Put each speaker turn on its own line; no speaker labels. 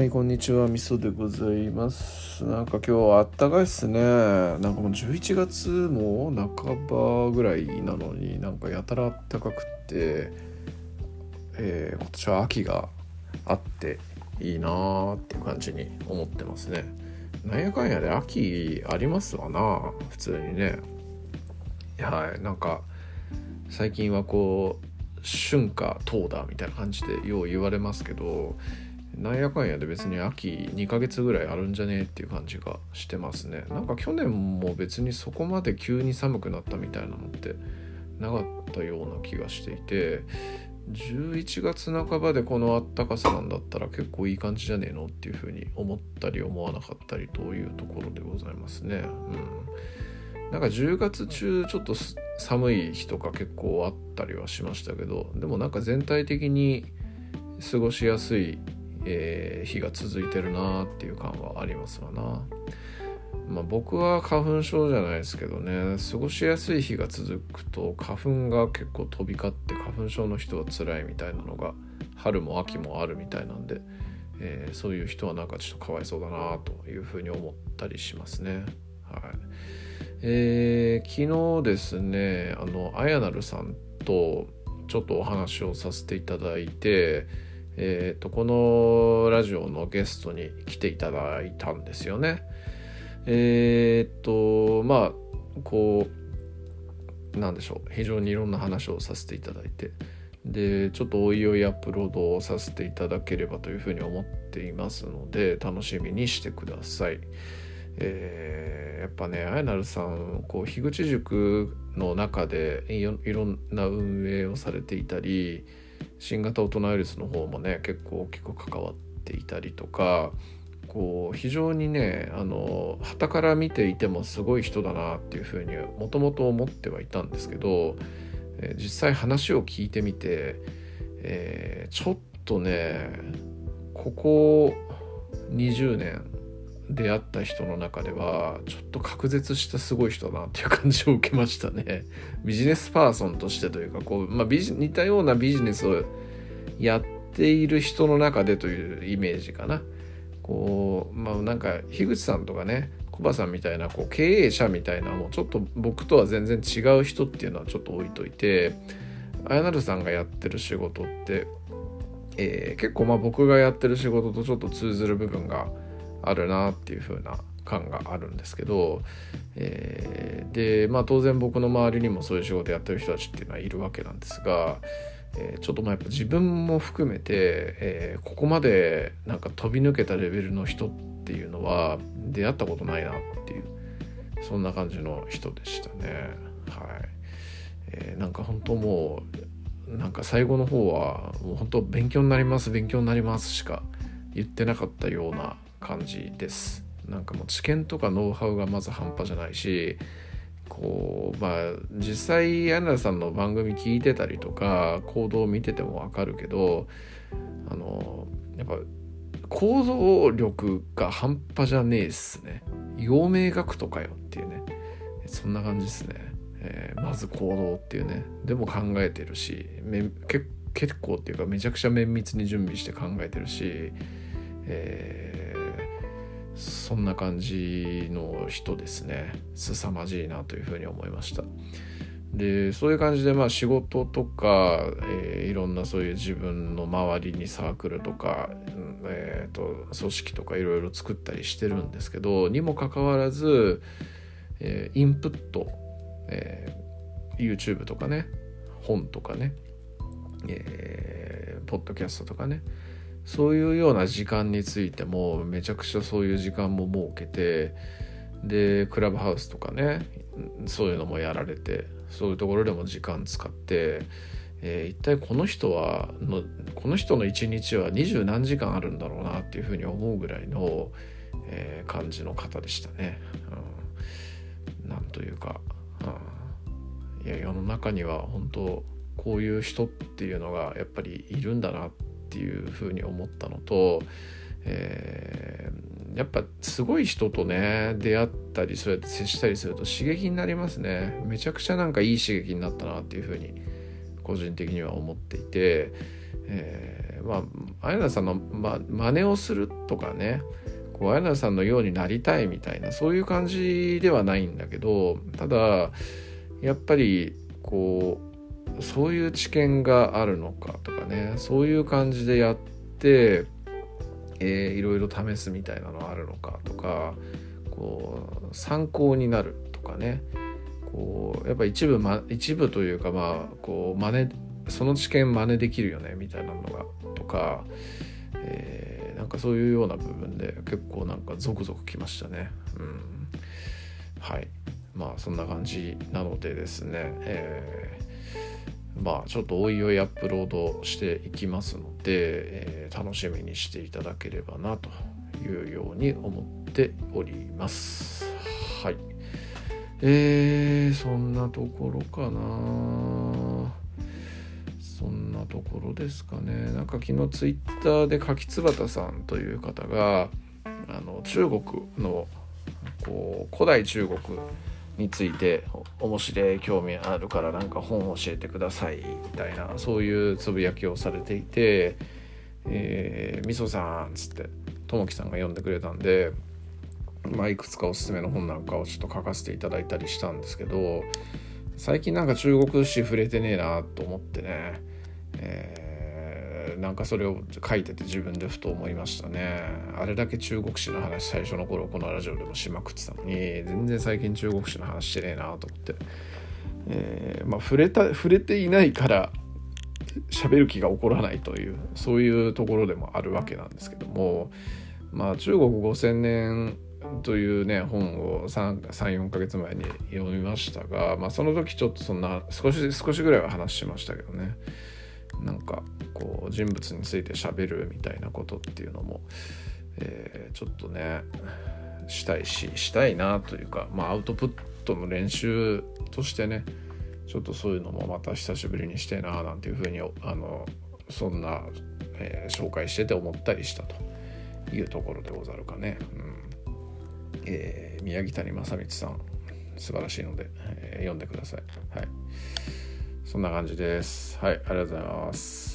はい、こんにちは、みそでございます。なんか今日はあったかいっすね。なんかもう11月も半ばぐらいなのになんかやたらあったかくって、えー今年は秋があっていいなーっていう感じに思ってますね。なんやかんやで秋ありますわな、普通にね。はい、なんか最近はこう春夏冬だみたいな感じでよう言われますけどなんやかんやで別に秋2ヶ月ぐらいあるんじゃねえっていう感じがしてますね。なんか去年も別にそこまで急に寒くなったみたいなのってなかったような気がしていて11月半ばでこのあったかさなんだったら結構いい感じじゃねえのっていうふうに思ったり思わなかったりというところでございますね。うん。なんか10月中ちょっと寒い日とか結構あったりはしましたけどでもなんか全体的に過ごしやすいえー日が続いてるなっていう感はありますわな。まあ、僕は花粉症じゃないですけどね過ごしやすい日が続くと花粉が結構飛び交って花粉症の人は辛いみたいなのが春も秋もあるみたいなんで、えーそういう人はなんかちょっとかわいそうだなというふうに思ったりしますね。はいえー昨日ですねあのあやなるさんとちょっとお話をさせていただいて、えー、とこのラジオのゲストに来ていただいたんですよね。えーっとまあこうなんでしょう非常にいろんな話をさせていただいてでちょっとおいおいアップロードをさせていただければというふうに思っていますので楽しみにしてください。えーやっぱねあやなるさんこう樋口塾の中でいろんな運営をされていたり新型大人ウイルスの方もね結構大きく関わっていたりとかこう非常にねあの傍から見ていてもすごい人だなっていうふうにもともと思ってはいたんですけど、え実際話を聞いてみて、えーちょっとねここ20年出会った人の中ではちょっと隔絶したすごい人だなっていう感じを受けましたね。ビジネスパーソンとしてというかこう、まあ、ビジ似たようなビジネスをやっている人の中でというイメージかな。こうまあなんか樋口さんとかねコバさんみたいなこう経営者みたいなもうちょっと僕とは全然違う人っていうのはちょっと置いといてあやなるさんがやってる仕事って、えー結構まあ僕がやってる仕事とちょっと通ずる部分があるなっていう風な感があるんですけど、えーでまあ当然僕の周りにもそういう仕事やってる人たちっていうのはいるわけなんですが、えーちょっとまあやっぱ自分も含めて、えーここまでなんか飛び抜けたレベルの人っていうのは出会ったことないなっていうそんな感じの人でしたね。はいえーなんか本当もうなんか最後の方はもう本当勉強になります勉強になりますしか言ってなかったような感じです。なんかもう知見とかノウハウがまず半端じゃないしこうまあ実際柳田さんの番組聞いてたりとか行動を見てても分かるけどあのやっぱ行動力が半端じゃねえっすね。陽明学とかよっていうね。そんな感じですね、えーまず行動っていうね。でも考えてるしめけ結構っていうかめちゃくちゃ綿密に準備して考えてるし、えーそんな感じの人ですね。凄まじいなというふうに思いました。でそういう感じでまあ仕事とか、えーいろんなそういう自分の周りにサークルとか、えーと組織とかいろいろ作ったりしてるんですけどにもかかわらず、えーインプット、えー YouTube とかね本とかね、えーポッドキャストとかねそういうような時間についてもめちゃくちゃそういう時間も設けてでクラブハウスとかねそういうのもやられてそういうところでも時間使って、えー一体この人はのこの人の一日は二十何時間あるんだろうなっていうふうに思うぐらいの、えー感じの方でしたね。うん、なんというか、うん、いや世の中には本当こういう人っていうのがやっぱりいるんだなってていうふうに思ったのと、えーやっぱすごい人とね出会ったりそうやって接したりすると刺激になりますね。めちゃくちゃなんかいい刺激になったなっていうふうに個人的には思っていて、えー、まあ綾菜さんの、ま、真似をするとかねこう綾菜さんのようになりたいみたいなそういう感じではないんだけどただやっぱりこうそういう知見があるのかとかねそういう感じでやって、えー、いろいろ試すみたいなのあるのかとかこう参考になるとかねこうやっぱ一部、ま、一部というかまあこう真似その知見真似できるよねみたいなのがとか、えー、なんかそういうような部分で結構なんかゾクゾクきましたね。うん、はいまあそんな感じなのでですね、えー、まあちょっとおいおいアップロードしていきますので、えー、楽しみにしていただければなというように思っております。はい。えー、そんなところかな。そんなところですかね。なんか昨日ツイッターで柿つばたさんという方があの中国のこう古代中国について面白い興味あるからなんか本教えてくださいみたいなそういうつぶやきをされていて「えー、みそさん」っつってともきさんが読んでくれたんで、まあ、いくつかおすすめの本なんかをちょっと書かせていただいたりしたんですけど最近なんか中国史触れてねえなと思ってね、えー、なんかそれを書いてて自分でふと思いましたね。あれだけ中国史の話最初の頃このラジオでもしまくってたのに全然最近中国史の話してねえなと思って、えー、まあ触れた触れていないから喋る気が起こらないというそういうところでもあるわけなんですけどもまあ中国5,000年というね本を34ヶ月前に読みましたが、まあ、その時ちょっとそんな少し少しぐらいは話しましたけどね。なんかこう人物について喋るみたいなことっていうのも、えー、ちょっとねしたいししたいなというか、まあ、アウトプットの練習としてねちょっとそういうのもまた久しぶりにしてえななんていうふうにあのそんな、えー、紹介してて思ったりしたというところでござるかね。うんえー、宮城谷正光さん素晴らしいので、えー、読んでください。はい。そんな感じです。はい、ありがとうございます。